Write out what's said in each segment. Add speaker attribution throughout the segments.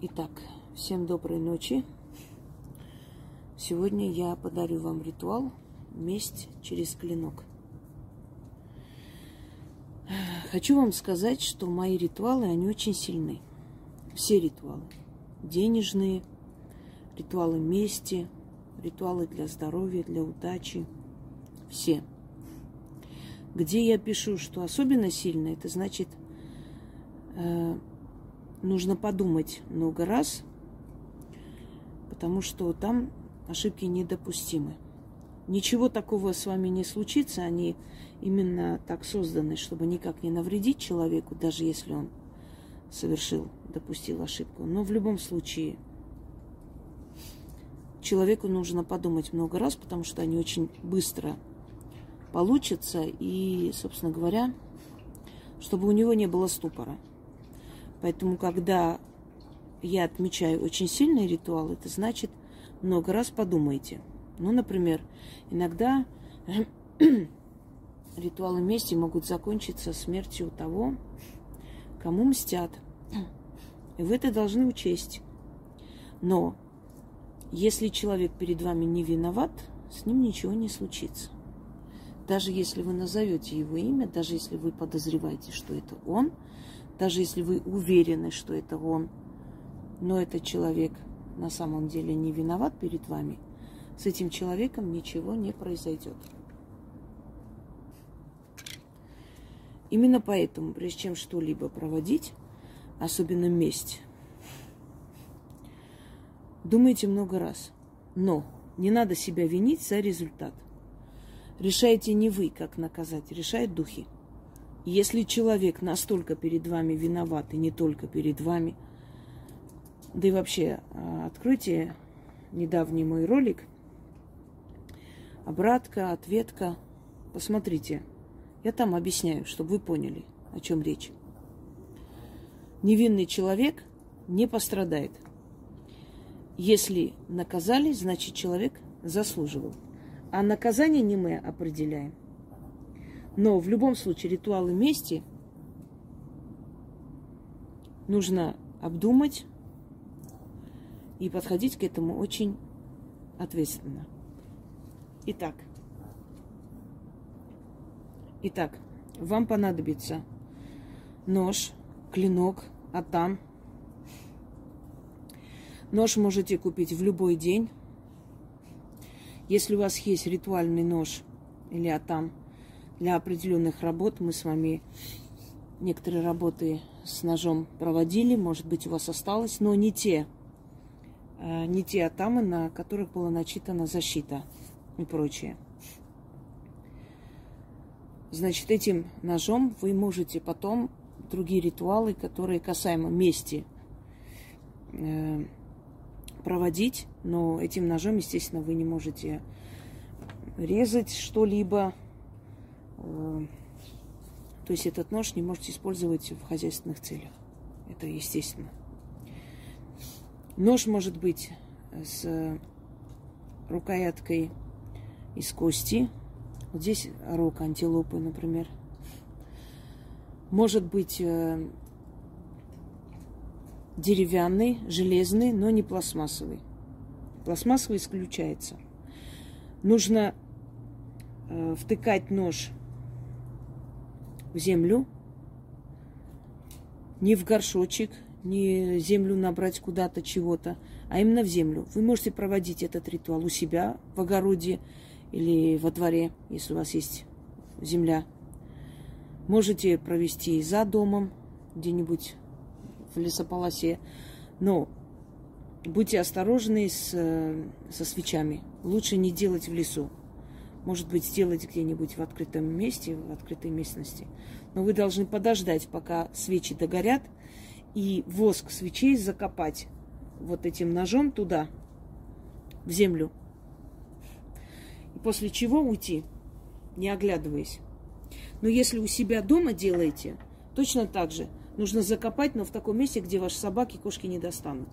Speaker 1: Итак, всем доброй ночи. Сегодня я подарю вам ритуал «Месть через клинок». Хочу вам сказать, что мои ритуалы, они очень сильны. Все ритуалы. Денежные, ритуалы мести, ритуалы для здоровья, для удачи. Все. Где я пишу, что особенно сильно, это значит, э, нужно подумать много раз, потому что там ошибки недопустимы. Ничего такого с вами не случится, они именно так созданы, чтобы никак не навредить человеку, даже если он совершил, допустил ошибку. Но в любом случае человеку нужно подумать много раз, потому что они очень быстро получатся. И, собственно говоря, чтобы у него не было ступора. Поэтому, когда я отмечаю очень сильный ритуал, это значит, много раз подумайте. Ну, например, иногда ритуалы мести могут закончиться смертью того, кому мстят. И вы это должны учесть. Но если человек перед вами не виноват, с ним ничего не случится. Даже если вы назовете его имя, даже если вы подозреваете, что это он, даже если вы уверены, что это он, но этот человек на самом деле не виноват перед вами, с этим человеком ничего не произойдет. Именно поэтому, прежде чем что-либо проводить, особенно месть, думайте много раз. Но не надо себя винить за результат. Решаете не вы, как наказать, решают духи. Если человек настолько перед вами виноват, и не только перед вами, да и вообще, а, откройте недавний мой ролик, обратка, ответка, посмотрите. Я там объясняю, чтобы вы поняли, о чем речь. Невинный человек не пострадает. Если наказали, значит человек заслуживал. А наказание не мы определяем. Но в любом случае ритуалы мести нужно обдумать и подходить к этому очень ответственно. Итак, итак, вам понадобится нож, клинок, атам. Нож можете купить в любой день. Если у вас есть ритуальный нож или атам – для определенных работ. Мы с вами некоторые работы с ножом проводили, может быть, у вас осталось, но не те, э, не те атамы, на которых была начитана защита и прочее. Значит, этим ножом вы можете потом другие ритуалы, которые касаемо мести, э, проводить, но этим ножом, естественно, вы не можете резать что-либо, то есть этот нож не можете использовать в хозяйственных целях. Это естественно. Нож может быть с рукояткой из кости. Вот здесь рог антилопы, например. Может быть э, деревянный, железный, но не пластмассовый. Пластмассовый исключается. Нужно э, втыкать нож в землю, не в горшочек, не землю набрать куда-то чего-то, а именно в землю. Вы можете проводить этот ритуал у себя в огороде или во дворе, если у вас есть земля. Можете провести за домом, где-нибудь в лесополосе. Но будьте осторожны с, со свечами. Лучше не делать в лесу может быть, сделать где-нибудь в открытом месте, в открытой местности. Но вы должны подождать, пока свечи догорят, и воск свечей закопать вот этим ножом туда, в землю. И после чего уйти, не оглядываясь. Но если у себя дома делаете, точно так же нужно закопать, но в таком месте, где ваши собаки, кошки не достанут.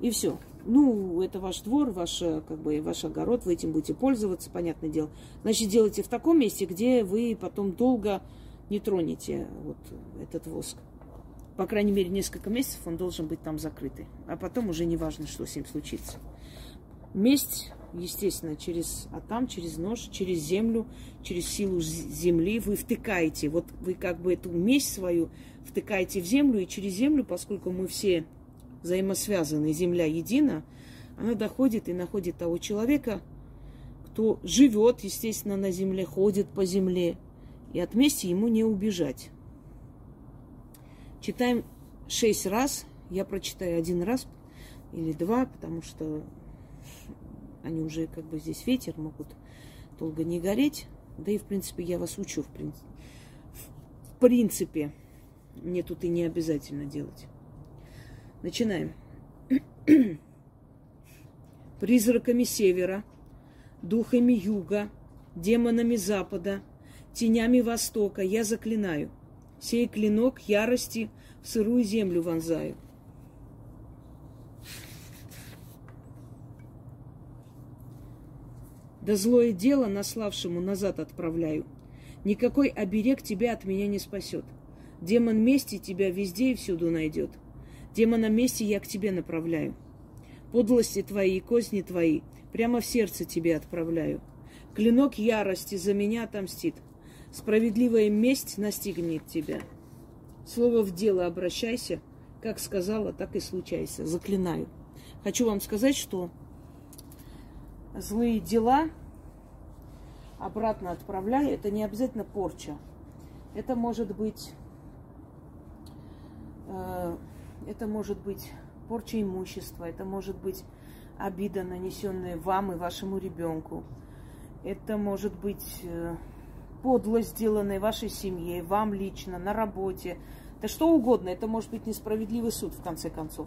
Speaker 1: И все. Ну, это ваш двор, ваш, э, как бы, ваш огород, вы этим будете пользоваться, понятное дело. Значит, делайте в таком месте, где вы потом долго не тронете вот этот воск. по крайней мере, несколько месяцев он должен быть там закрытый. А потом уже не важно, что с ним случится. Месть, естественно, через а там, через нож, через землю, через силу земли вы втыкаете. Вот вы как бы эту месть свою втыкаете в землю, и через землю, поскольку мы все взаимосвязаны, земля едина, она доходит и находит того человека, кто живет, естественно, на земле, ходит по земле, и от мести ему не убежать. Читаем шесть раз, я прочитаю один раз или два, потому что они уже как бы здесь ветер, могут долго не гореть. Да и, в принципе, я вас учу, в принципе. В принципе, мне тут и не обязательно делать. Начинаем. Призраками севера, духами юга, демонами запада, тенями востока я заклинаю. Сей клинок ярости в сырую землю вонзаю. Да злое дело наславшему назад отправляю. Никакой оберег тебя от меня не спасет. Демон мести тебя везде и всюду найдет. Демона мести я к тебе направляю. Подлости твои и козни твои прямо в сердце тебе отправляю. Клинок ярости за меня отомстит. Справедливая месть настигнет тебя. Слово в дело обращайся, как сказала, так и случайся. Заклинаю. Хочу вам сказать, что злые дела обратно отправляя, это не обязательно порча. Это может быть, э, это может быть порча имущества, это может быть обида, нанесенная вам и вашему ребенку. Это может быть э, подлость, сделанная вашей семье, вам лично, на работе. Да что угодно. Это может быть несправедливый суд, в конце концов.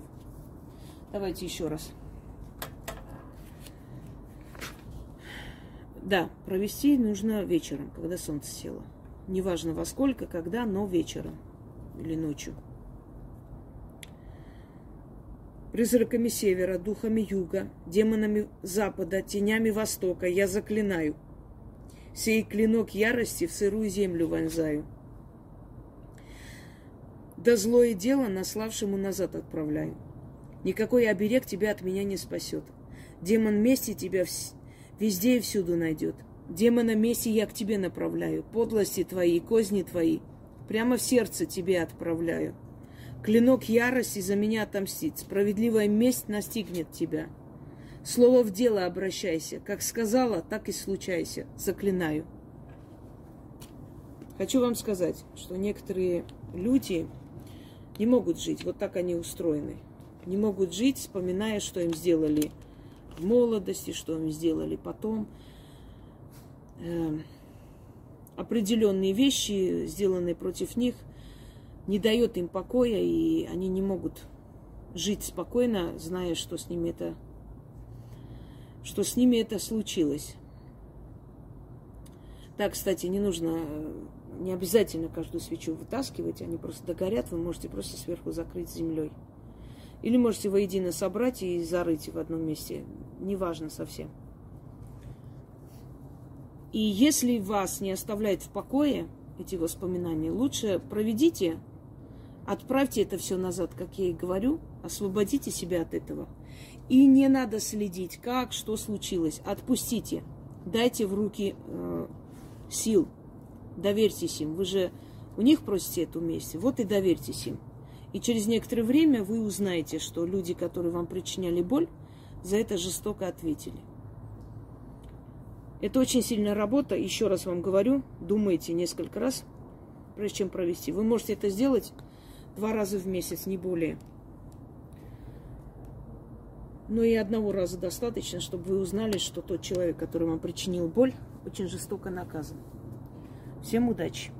Speaker 1: Давайте еще раз. Да, провести нужно вечером, когда солнце село. Неважно во сколько, когда, но вечером или ночью. Призраками севера, духами юга, демонами запада, тенями востока я заклинаю. Сей клинок ярости в сырую землю вонзаю. Да злое дело наславшему назад отправляю. Никакой оберег тебя от меня не спасет. Демон мести тебя везде и всюду найдет. Демона мести я к тебе направляю, подлости твои, козни твои, прямо в сердце тебе отправляю. Клинок ярости за меня отомстит, справедливая месть настигнет тебя. Слово в дело обращайся, как сказала, так и случайся, заклинаю. Хочу вам сказать, что некоторые люди не могут жить, вот так они устроены. Не могут жить, вспоминая, что им сделали в молодости, что им сделали потом. Э, определенные вещи, сделанные против них, не дает им покоя, и они не могут жить спокойно, зная, что с ними это, что с ними это случилось. Так, кстати, не нужно, не обязательно каждую свечу вытаскивать, они просто догорят, вы можете просто сверху закрыть землей. Или можете воедино собрать и зарыть в одном месте. Неважно совсем. И если вас не оставляет в покое эти воспоминания, лучше проведите, отправьте это все назад, как я и говорю, освободите себя от этого. И не надо следить, как, что случилось. Отпустите. Дайте в руки э, сил. Доверьтесь им. Вы же у них просите эту месть. Вот и доверьтесь им. И через некоторое время вы узнаете, что люди, которые вам причиняли боль, за это жестоко ответили. Это очень сильная работа. Еще раз вам говорю, думайте несколько раз, прежде чем провести. Вы можете это сделать два раза в месяц, не более. Но и одного раза достаточно, чтобы вы узнали, что тот человек, который вам причинил боль, очень жестоко наказан. Всем удачи!